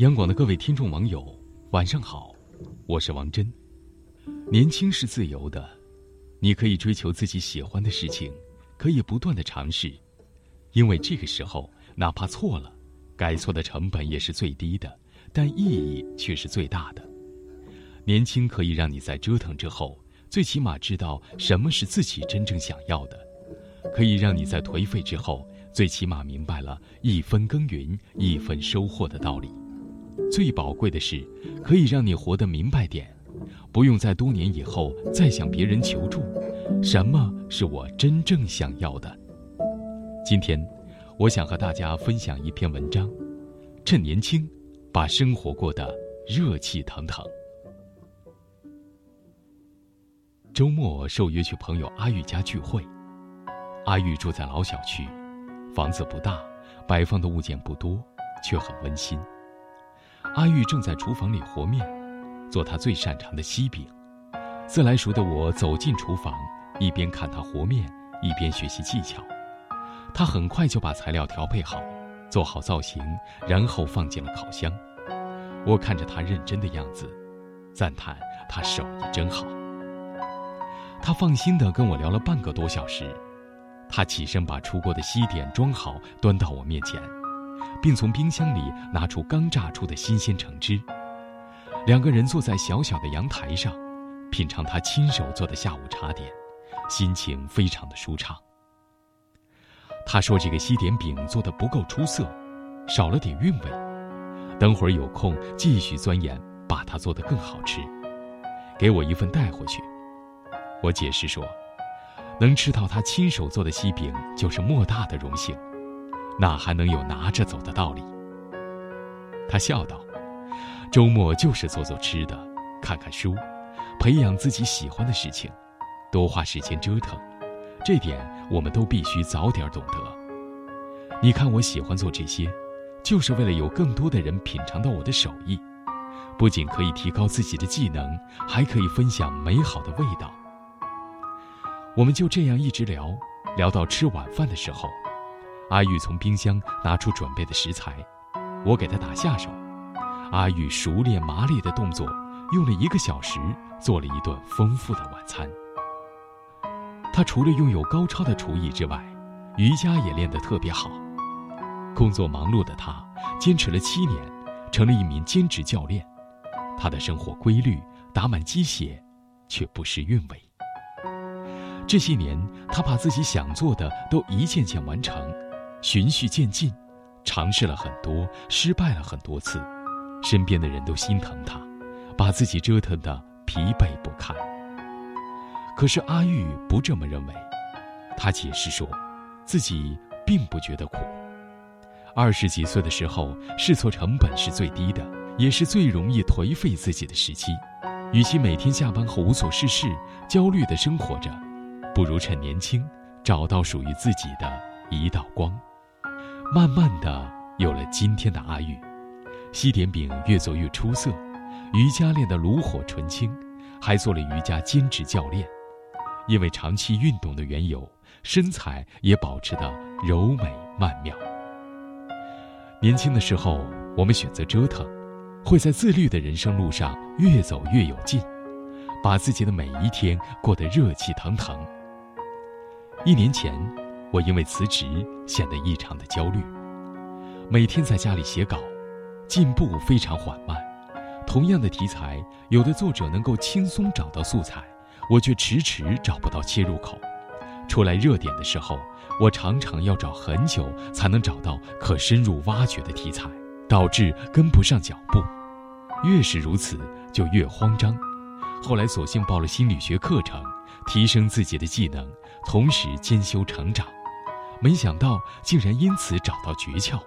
央广的各位听众网友，晚上好，我是王真。年轻是自由的，你可以追求自己喜欢的事情，可以不断的尝试，因为这个时候哪怕错了，改错的成本也是最低的，但意义却是最大的。年轻可以让你在折腾之后，最起码知道什么是自己真正想要的，可以让你在颓废之后。最起码明白了一分耕耘一分收获的道理，最宝贵的是，可以让你活得明白点，不用在多年以后再向别人求助。什么是我真正想要的？今天，我想和大家分享一篇文章：趁年轻，把生活过得热气腾腾。周末受约去朋友阿玉家聚会，阿玉住在老小区。房子不大，摆放的物件不多，却很温馨。阿玉正在厨房里和面，做她最擅长的西饼。自来熟的我走进厨房，一边看她和面，一边学习技巧。她很快就把材料调配好，做好造型，然后放进了烤箱。我看着她认真的样子，赞叹她手艺真好。她放心地跟我聊了半个多小时。他起身把出锅的西点装好，端到我面前，并从冰箱里拿出刚榨出的新鲜橙汁。两个人坐在小小的阳台上，品尝他亲手做的下午茶点，心情非常的舒畅。他说：“这个西点饼做的不够出色，少了点韵味，等会儿有空继续钻研，把它做得更好吃，给我一份带回去。”我解释说。能吃到他亲手做的西饼，就是莫大的荣幸，哪还能有拿着走的道理？他笑道：“周末就是做做吃的，看看书，培养自己喜欢的事情，多花时间折腾，这点我们都必须早点懂得。你看，我喜欢做这些，就是为了有更多的人品尝到我的手艺，不仅可以提高自己的技能，还可以分享美好的味道。”我们就这样一直聊，聊到吃晚饭的时候，阿玉从冰箱拿出准备的食材，我给他打下手，阿玉熟练麻利的动作，用了一个小时做了一顿丰富的晚餐。她除了拥有高超的厨艺之外，瑜伽也练得特别好。工作忙碌的她，坚持了七年，成了一名兼职教练。她的生活规律，打满鸡血，却不失韵味。这些年，他把自己想做的都一件件完成，循序渐进，尝试了很多，失败了很多次，身边的人都心疼他，把自己折腾得疲惫不堪。可是阿玉不这么认为，他解释说，自己并不觉得苦。二十几岁的时候，试错成本是最低的，也是最容易颓废自己的时期。与其每天下班后无所事事，焦虑地生活着。不如趁年轻，找到属于自己的一道光。慢慢的，有了今天的阿玉，西点饼越做越出色，瑜伽练得炉火纯青，还做了瑜伽兼职教练。因为长期运动的缘由，身材也保持得柔美曼妙。年轻的时候，我们选择折腾，会在自律的人生路上越走越有劲，把自己的每一天过得热气腾腾。一年前，我因为辞职显得异常的焦虑，每天在家里写稿，进步非常缓慢。同样的题材，有的作者能够轻松找到素材，我却迟迟找不到切入口。出来热点的时候，我常常要找很久才能找到可深入挖掘的题材，导致跟不上脚步。越是如此，就越慌张。后来索性报了心理学课程。提升自己的技能，同时兼修成长，没想到竟然因此找到诀窍。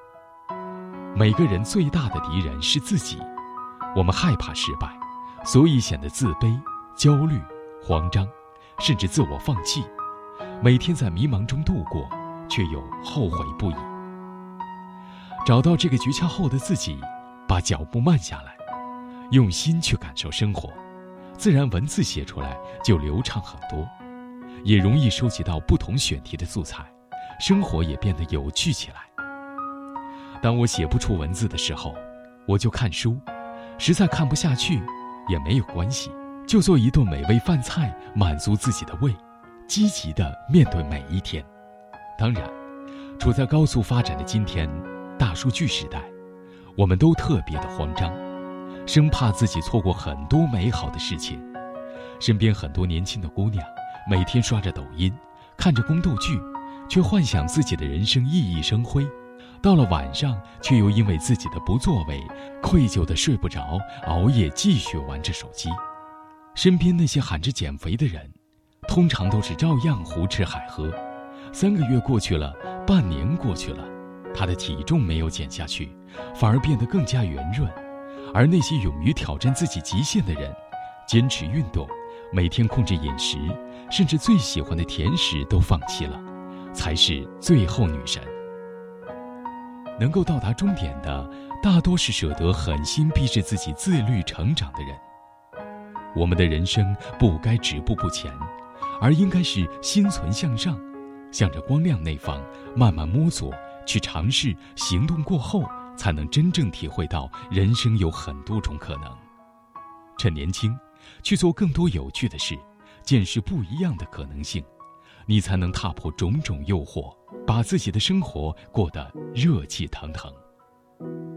每个人最大的敌人是自己，我们害怕失败，所以显得自卑、焦虑、慌张，甚至自我放弃，每天在迷茫中度过，却又后悔不已。找到这个诀窍后的自己，把脚步慢下来，用心去感受生活。自然文字写出来就流畅很多，也容易收集到不同选题的素材，生活也变得有趣起来。当我写不出文字的时候，我就看书，实在看不下去也没有关系，就做一顿美味饭菜满足自己的胃，积极的面对每一天。当然，处在高速发展的今天，大数据时代，我们都特别的慌张，生怕自己错过很多美好的事情。身边很多年轻的姑娘，每天刷着抖音，看着宫斗剧，却幻想自己的人生熠熠生辉。到了晚上，却又因为自己的不作为，愧疚的睡不着，熬夜继续玩着手机。身边那些喊着减肥的人，通常都是照样胡吃海喝。三个月过去了，半年过去了，他的体重没有减下去，反而变得更加圆润。而那些勇于挑战自己极限的人，坚持运动，每天控制饮食，甚至最喜欢的甜食都放弃了，才是最后女神。能够到达终点的，大多是舍得狠心逼着自己自律成长的人。我们的人生不该止步不前，而应该是心存向上，向着光亮那方慢慢摸索，去尝试。行动过后，才能真正体会到人生有很多种可能。趁年轻，去做更多有趣的事，见识不一样的可能性。你才能踏破种种诱惑，把自己的生活过得热气腾腾。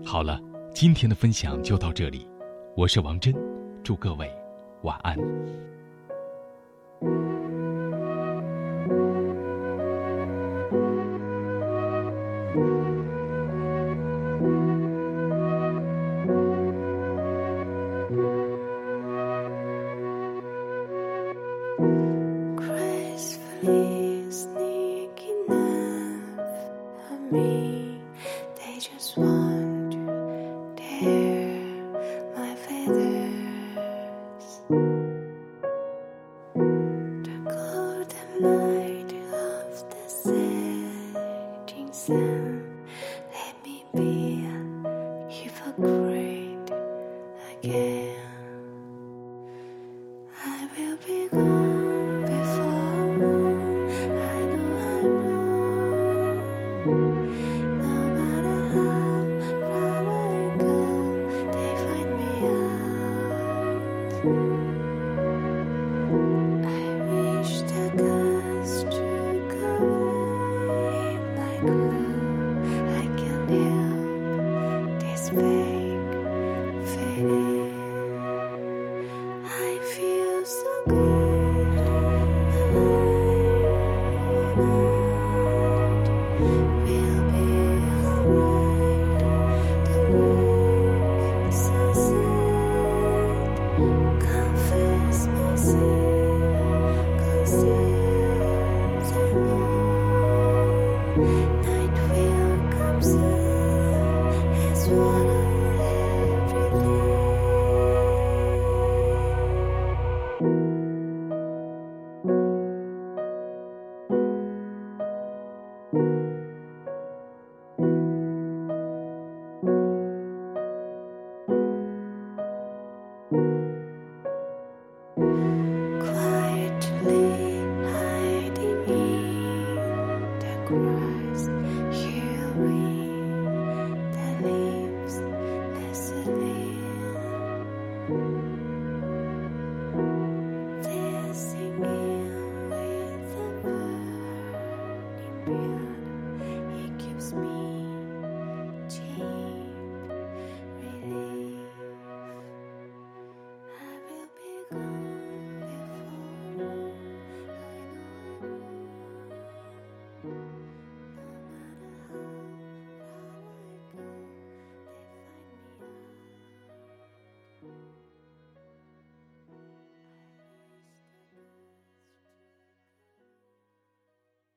好了，今天的分享就到这里，我是王真，祝各位晚安。be good. you.